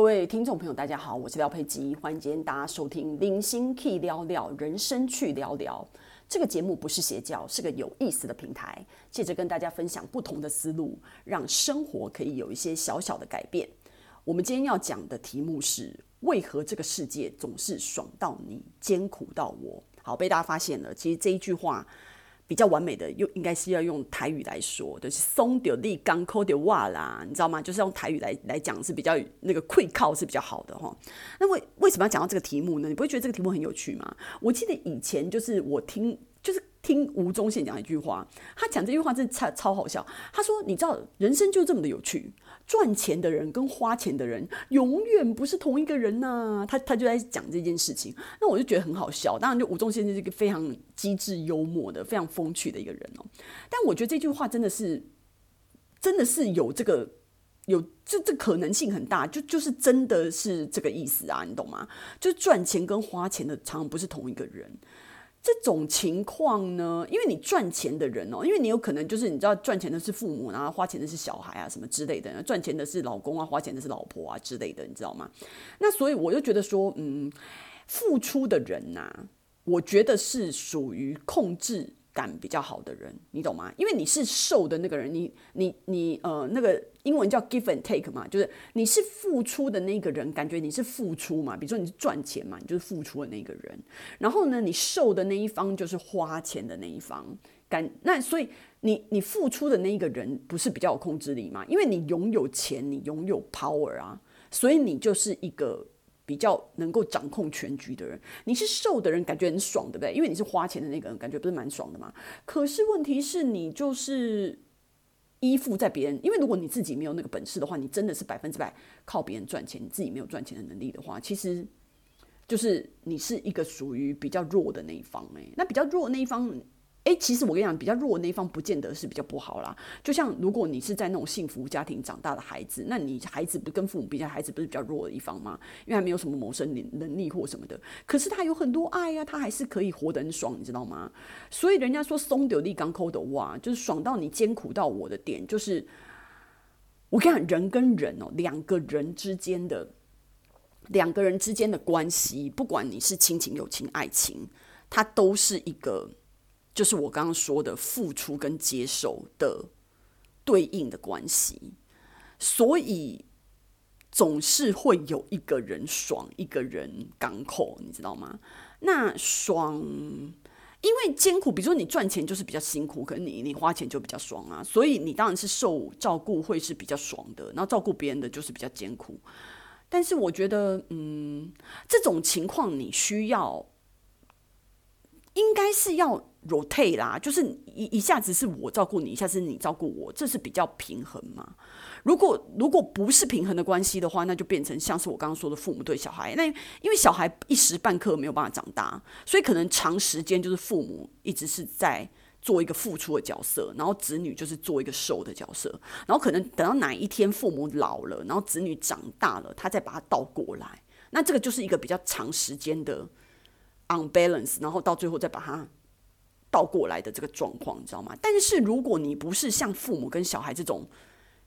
各位听众朋友，大家好，我是廖佩吉，欢迎今天大家收听《零星 K 聊聊人生去聊聊》这个节目，不是邪教，是个有意思的平台，借着跟大家分享不同的思路，让生活可以有一些小小的改变。我们今天要讲的题目是：为何这个世界总是爽到你，艰苦到我？好，被大家发现了，其实这一句话。比较完美的又应该是要用台语来说，就是松掉力刚抠掉袜啦，你知道吗？就是用台语来来讲是比较那个溃靠是比较好的哈。那为为什么要讲到这个题目呢？你不会觉得这个题目很有趣吗？我记得以前就是我听。听吴宗宪讲一句话，他讲这句话真的超超好笑。他说：“你知道人生就这么的有趣，赚钱的人跟花钱的人永远不是同一个人呐、”他他就在讲这件事情，那我就觉得很好笑。当然，就吴宗宪是一个非常机智幽默的、非常风趣的一个人哦。但我觉得这句话真的是，真的是有这个有这这可能性很大，就就是真的是这个意思啊，你懂吗？就是赚钱跟花钱的常常不是同一个人。这种情况呢，因为你赚钱的人哦，因为你有可能就是你知道赚钱的是父母，然后花钱的是小孩啊什么之类的，赚钱的是老公啊，花钱的是老婆啊之类的，你知道吗？那所以我就觉得说，嗯，付出的人呐、我觉得是属于控制感比较好的人，你懂吗？因为你是受的那个人，你你你呃那个。英文叫 give and take 嘛，就是你是付出的那个人，感觉你是付出嘛，比如说你是赚钱嘛，你就是付出的那个人。然后呢，你受的那一方就是花钱的那一方，感那所以你你付出的那一个人不是比较有控制力嘛？因为你拥有钱，你拥有 power 啊，所以你就是一个比较能够掌控全局的人。你是受的人，感觉很爽，对不对？因为你是花钱的那个人，感觉不是蛮爽的嘛？可是问题是你就是。依附在别人，因为如果你自己没有那个本事的话，你真的是百分之百靠别人赚钱，你自己没有赚钱的能力的话，其实就是你是一个属于比较弱的那一方。诶，那比较弱的那一方。诶，其实我跟你讲，比较弱的那一方不见得是比较不好啦。就像如果你是在那种幸福家庭长大的孩子，那你孩子不跟父母比较，孩子不是比较弱的一方吗？因为还没有什么谋生能能力或什么的。可是他有很多爱呀、啊，他还是可以活得很爽，你知道吗？所以人家说松掉力刚抠的哇，就是爽到你艰苦到我的点，就是我跟你讲，人跟人哦，两个人之间的两个人之间的关系，不管你是亲情、友情、爱情，它都是一个。就是我刚刚说的付出跟接受的对应的关系，所以总是会有一个人爽，一个人港口，你知道吗？那爽，因为艰苦，比如说你赚钱就是比较辛苦，可能你你花钱就比较爽啊，所以你当然是受照顾会是比较爽的，然后照顾别人的就是比较艰苦。但是我觉得，嗯，这种情况你需要，应该是要。rotate 啦，就是一一下子是我照顾你，一下子是你照顾我，这是比较平衡嘛。如果如果不是平衡的关系的话，那就变成像是我刚刚说的父母对小孩。那因为小孩一时半刻没有办法长大，所以可能长时间就是父母一直是在做一个付出的角色，然后子女就是做一个受的角色。然后可能等到哪一天父母老了，然后子女长大了，他再把它倒过来。那这个就是一个比较长时间的 unbalance，然后到最后再把它。倒过来的这个状况，你知道吗？但是如果你不是像父母跟小孩这种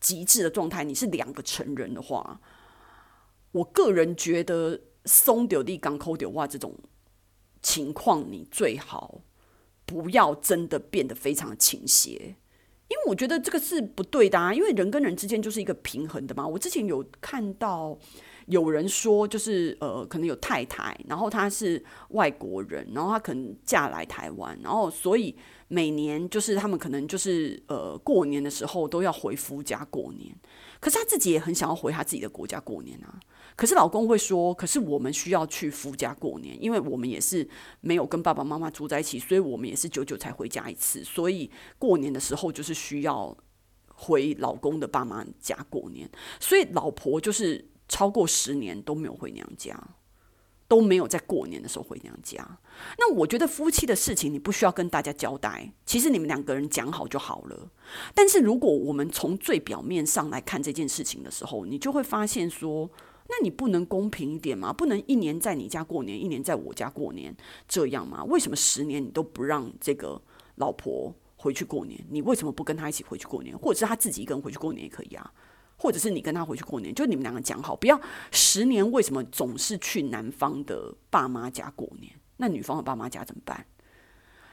极致的状态，你是两个成人的话，我个人觉得松掉地港抠掉哇这种情况，你最好不要真的变得非常倾斜，因为我觉得这个是不对的啊。因为人跟人之间就是一个平衡的嘛。我之前有看到。有人说，就是呃，可能有太太，然后她是外国人，然后她可能嫁来台湾，然后所以每年就是他们可能就是呃过年的时候都要回夫家过年，可是她自己也很想要回她自己的国家过年啊。可是老公会说，可是我们需要去夫家过年，因为我们也是没有跟爸爸妈妈住在一起，所以我们也是久久才回家一次，所以过年的时候就是需要回老公的爸妈家过年，所以老婆就是。超过十年都没有回娘家，都没有在过年的时候回娘家。那我觉得夫妻的事情你不需要跟大家交代，其实你们两个人讲好就好了。但是如果我们从最表面上来看这件事情的时候，你就会发现说，那你不能公平一点吗？不能一年在你家过年，一年在我家过年，这样吗？为什么十年你都不让这个老婆回去过年？你为什么不跟他一起回去过年，或者是他自己一个人回去过年也可以啊？或者是你跟他回去过年，就你们两个讲好，不要十年为什么总是去男方的爸妈家过年？那女方的爸妈家怎么办？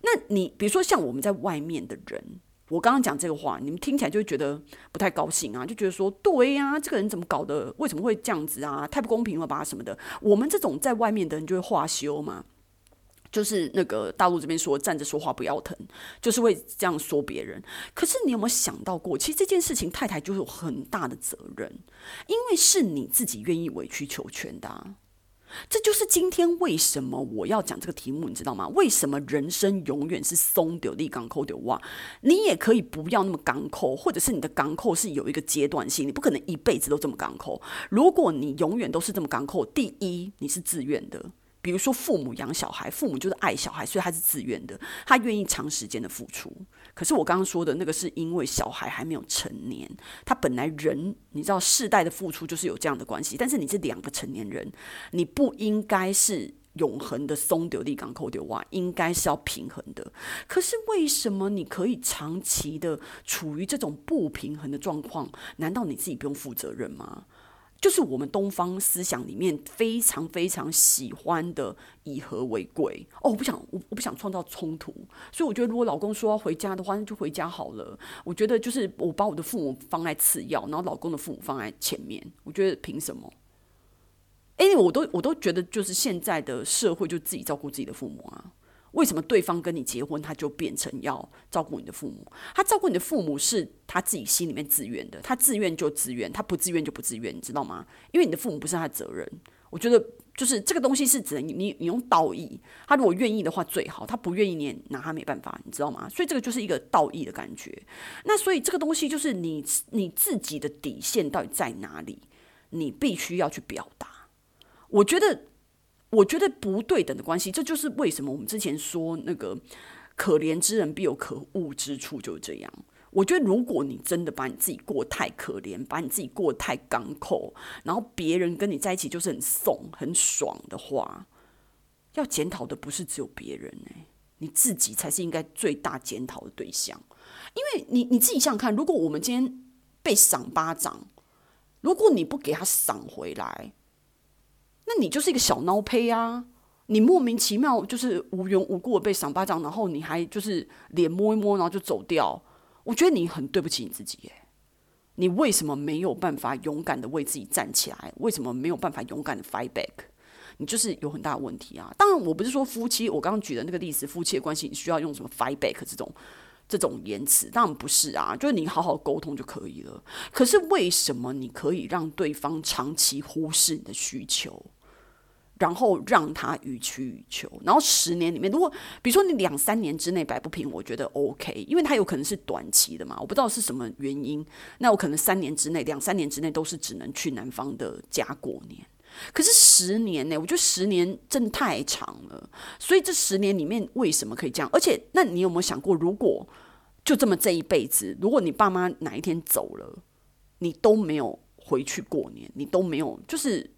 那你比如说像我们在外面的人，我刚刚讲这个话，你们听起来就会觉得不太高兴啊，就觉得说对呀、这个人怎么搞的？为什么会这样子啊？太不公平了吧什么的。我们这种在外面的人就会话休嘛。就是那个大陆这边说站着说话不腰疼，就是会这样说别人。可是你有没有想到过，其实这件事情太太就有很大的责任，因为是你自己愿意委曲求全的。这就是今天为什么我要讲这个题目，你知道吗？为什么人生永远是松掉的港口的哇？你也可以不要那么港口，或者是你的港口是有一个阶段性，你不可能一辈子都这么港口。如果你永远都是这么港口，第一你是自愿的。比如说，父母养小孩，父母就是爱小孩，所以他是自愿的，他愿意长时间的付出。可是我刚刚说的那个，是因为小孩还没有成年，他本来人，你知道，世代的付出就是有这样的关系。但是你是两个成年人，你不应该是永恒的松丢地港口丢哇，应该是要平衡的。可是为什么你可以长期的处于这种不平衡的状况？难道你自己不用负责任吗？就是我们东方思想里面非常非常喜欢的以和为贵哦，我不想我我不想创造冲突，所以我觉得如果老公说要回家的话，那就回家好了。我觉得就是我把我的父母放在次要，然后老公的父母放在前面。我觉得凭什么？哎，我都我都觉得就是现在的社会就自己照顾自己的父母啊。为什么对方跟你结婚，他就变成要照顾你的父母？他照顾你的父母是他自己心里面自愿的，他自愿就自愿，他不自愿就不自愿，你知道吗？因为你的父母不是他的责任。我觉得就是这个东西是只能你你用道义，他如果愿意的话最好，他不愿意你拿他没办法，你知道吗？所以这个就是一个道义的感觉。那所以这个东西就是你你自己的底线到底在哪里？你必须要去表达。我觉得。我觉得不对等的关系，这就是为什么我们之前说那个可怜之人必有可恶之处，就是这样。我觉得如果你真的把你自己过太可怜，把你自己过太港口，然后别人跟你在一起就是很怂很爽的话，要检讨的不是只有别人欸，你自己才是应该最大检讨的对象。因为你你自己想想看，如果我们今天被赏巴掌，如果你不给他赏回来。那你就是一个小孬胚啊！你莫名其妙就是无缘无故被赏巴掌，然后你还就是脸摸一摸，然后就走掉。我觉得你很对不起你自己耶！你为什么没有办法勇敢的为自己站起来？为什么没有办法勇敢的 fight back？你就是有很大的问题啊！当然，我不是说夫妻，我刚刚举的那个例子，夫妻的关系你需要用什么 fight back 这种这种言辞，当然不是啊，就是你好好沟通就可以了。可是为什么你可以让对方长期忽视你的需求？然后让他予取予求，然后十年里面，如果比如说你两三年之内摆不平，我觉得 OK，因为他有可能是短期的嘛，我不知道是什么原因。那我可能三年之内，两三年之内都是只能去男方的家过年。可是十年呢？我觉得十年真的太长了。所以这十年里面为什么可以这样？而且，那你有没有想过，如果就这么这一辈子，如果你爸妈哪一天走了，你都没有回去过年，你都没有就是。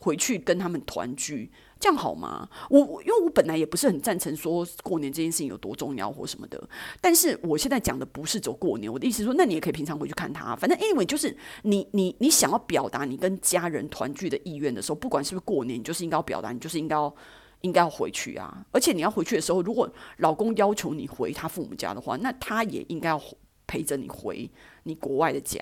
回去跟他们团聚，这样好吗？我因为我本来也不是很赞成说过年这件事情有多重要或什么的，但是我现在讲的不是走过年，我的意思说，那你也可以平常回去看他，反正 anyway 就是你你你想要表达你跟家人团聚的意愿的时候，不管是不是过年，你就是应该要表达，你就是应该要应该要回去啊。而且你要回去的时候，如果老公要求你回他父母家的话，那他也应该要陪着你回你国外的家，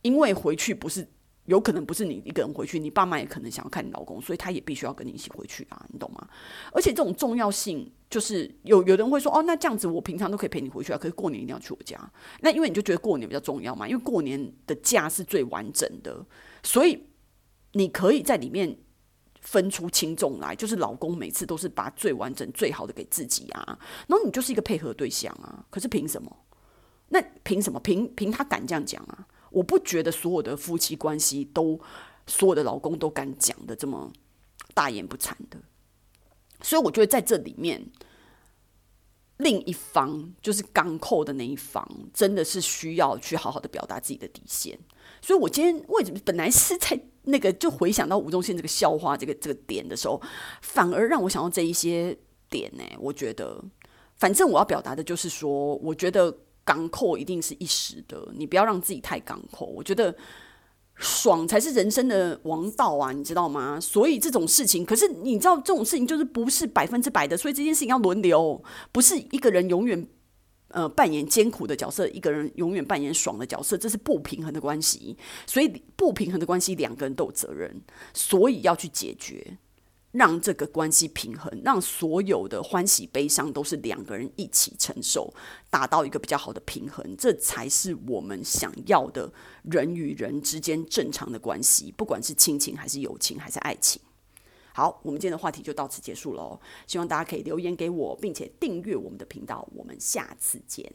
因为回去不是。有可能不是你一个人回去，你爸妈也可能想要看你老公，所以他也必须要跟你一起回去啊，你懂吗？而且这种重要性，就是有有人会说，哦，那这样子我平常都可以陪你回去啊，可是过年一定要去我家。那因为你就觉得过年比较重要嘛，因为过年的假是最完整的，所以你可以在里面分出轻重来，就是老公每次都是把最完整、最好的给自己啊，然后你就是一个配合对象啊。可是凭什么？那凭什么？凭凭他敢这样讲啊？我不觉得所有的夫妻关系都，所有的老公都敢讲的这么大言不惭的，所以我觉得在这里面，另一方就是刚扣的那一方，真的是需要去好好的表达自己的底线。所以我今天为什么本来是在那个就回想到吴宗宪这个笑话这个这个点的时候，反而让我想到这一些点呢？我觉得，反正我要表达的就是说，我觉得。港口一定是一时的，你不要让自己太港口。我觉得爽才是人生的王道啊，你知道吗？所以这种事情，可是你知道这种事情就是不是百分之百的，所以这件事情要轮流，不是一个人永远呃扮演艰苦的角色，一个人永远扮演爽的角色，这是不平衡的关系。所以不平衡的关系，两个人都有责任，所以要去解决。让这个关系平衡，让所有的欢喜悲伤都是两个人一起承受，达到一个比较好的平衡，这才是我们想要的人与人之间正常的关系，不管是亲情还是友情还是爱情。好，我们今天的话题就到此结束喽，希望大家可以留言给我，并且订阅我们的频道，我们下次见。